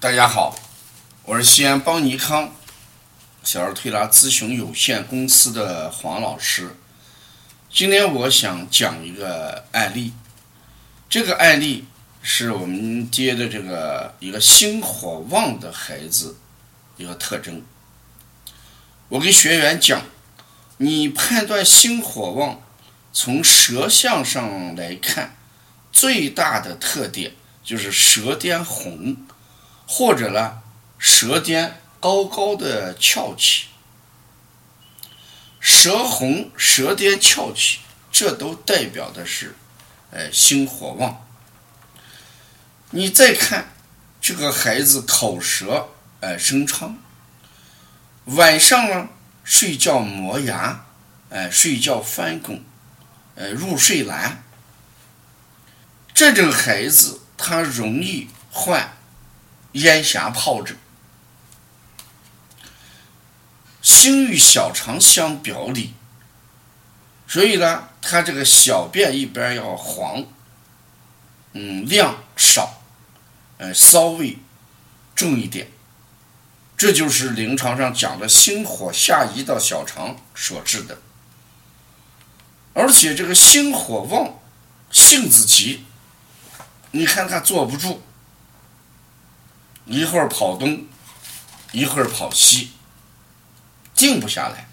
大家好，我是西安邦尼康小儿推拿咨询有限公司的黄老师。今天我想讲一个案例，这个案例是我们接的这个一个心火旺的孩子一个特征。我跟学员讲，你判断心火旺，从舌象上来看，最大的特点就是舌尖红。或者呢，舌尖高高的翘起，舌红、舌尖翘起，这都代表的是，呃，心火旺。你再看这个孩子口舌，呃，生疮，晚上呢睡觉磨牙，呃，睡觉翻滚，呃，入睡难，这种孩子他容易患。咽峡疱疹，心与小肠相表里，所以呢，他这个小便一边要黄，嗯，量少，呃，稍微重一点，这就是临床上讲的心火下移到小肠所致的。而且这个心火旺，性子急，你看他坐不住。一会儿跑东，一会儿跑西，静不下来。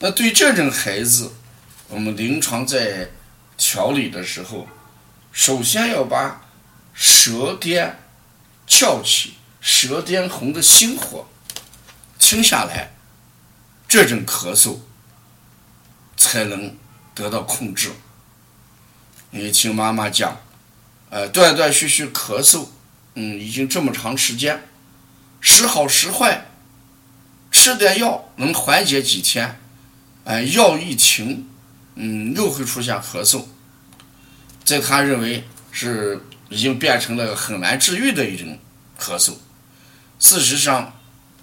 那对这种孩子，我们临床在调理的时候，首先要把舌尖翘起、舌尖红的心火清下来，这种咳嗽才能得到控制。你听妈妈讲，呃，断断续续咳嗽。嗯，已经这么长时间，时好时坏，吃点药能缓解几天，哎，药一停，嗯，又会出现咳嗽，在他认为是已经变成了很难治愈的一种咳嗽。事实上，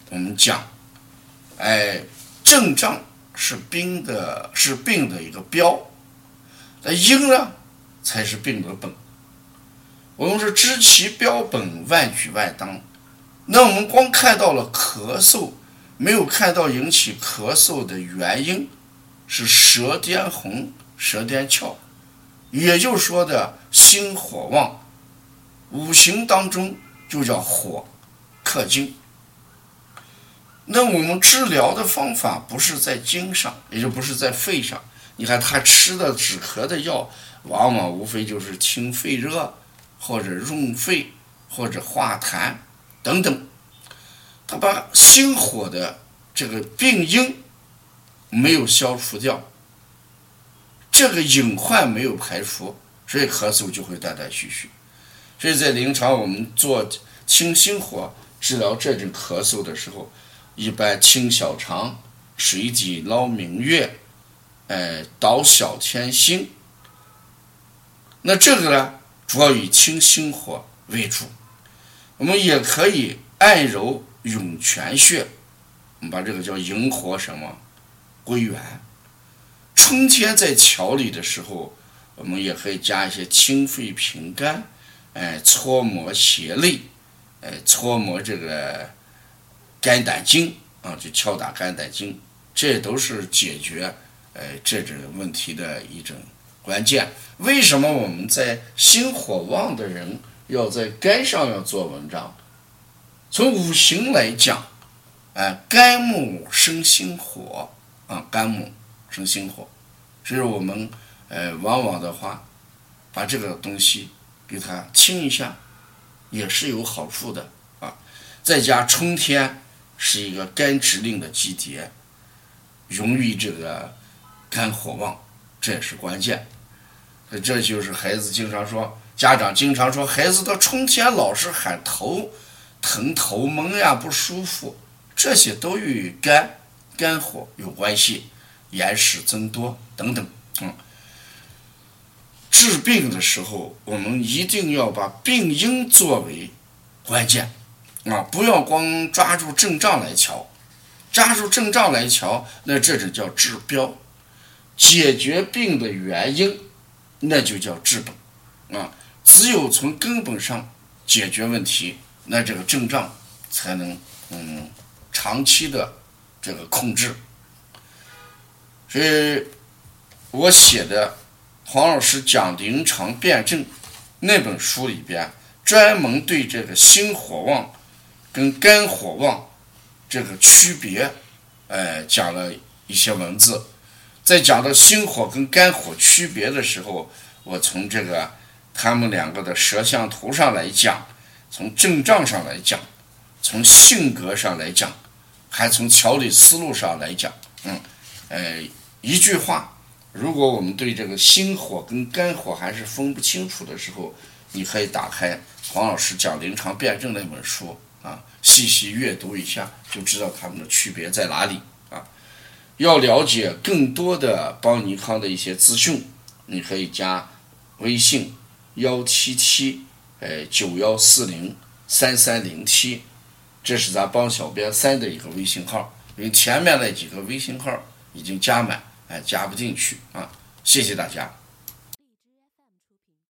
我们讲，哎，症状是病的，是病的一个标，那因呢，才是病的本。我们是知其标本，万举万当。那我们光看到了咳嗽，没有看到引起咳嗽的原因是舌尖红、舌尖翘，也就是说的心火旺。五行当中就叫火克金。那我们治疗的方法不是在经上，也就不是在肺上。你看他吃的止咳的药，往往无非就是清肺热。或者润肺，或者化痰等等，他把心火的这个病因没有消除掉，这个隐患没有排除，所以咳嗽就会断断续续。所以在临床我们做清心火治疗这种咳嗽的时候，一般清小肠、水底捞明月、哎导小天心，那这个呢？主要以清心火为主，我们也可以按揉涌泉穴，我们把这个叫引火什么归元。春天在调理的时候，我们也可以加一些清肺平肝，哎，搓摩胁肋，哎，搓摩这个肝胆经啊，就敲打肝胆经，这都是解决哎这种问题的一种。关键为什么我们在心火旺的人要在肝上要做文章？从五行来讲，哎，肝木生心火啊，肝木生心火，所以我们呃往往的话，把这个东西给它清一下，也是有好处的啊。再加春天是一个肝指令的季节，容易这个肝火旺，这也是关键。这就是孩子经常说，家长经常说，孩子到春天老是喊头疼、头蒙呀、不舒服，这些都与肝肝火有关系，眼屎增多等等。嗯，治病的时候，我们一定要把病因作为关键啊，不要光抓住症状来瞧，抓住症状来瞧，那这就叫治标，解决病的原因。那就叫治本，啊，只有从根本上解决问题，那这个症状才能嗯长期的这个控制。所以，我写的黄老师讲临床辩证那本书里边，专门对这个心火旺跟肝火旺这个区别，呃，讲了一些文字。在讲到心火跟肝火区别的时候，我从这个他们两个的舌象图上来讲，从症状上来讲，从性格上来讲，还从调理思路上来讲，嗯，呃，一句话，如果我们对这个心火跟肝火还是分不清楚的时候，你可以打开黄老师讲临床辩证那本书啊，细细阅读一下，就知道它们的区别在哪里。要了解更多的邦尼康的一些资讯，你可以加微信幺七七呃九幺四零三三零七，这是咱帮小编三的一个微信号，因为前面那几个微信号已经加满，哎，加不进去啊，谢谢大家。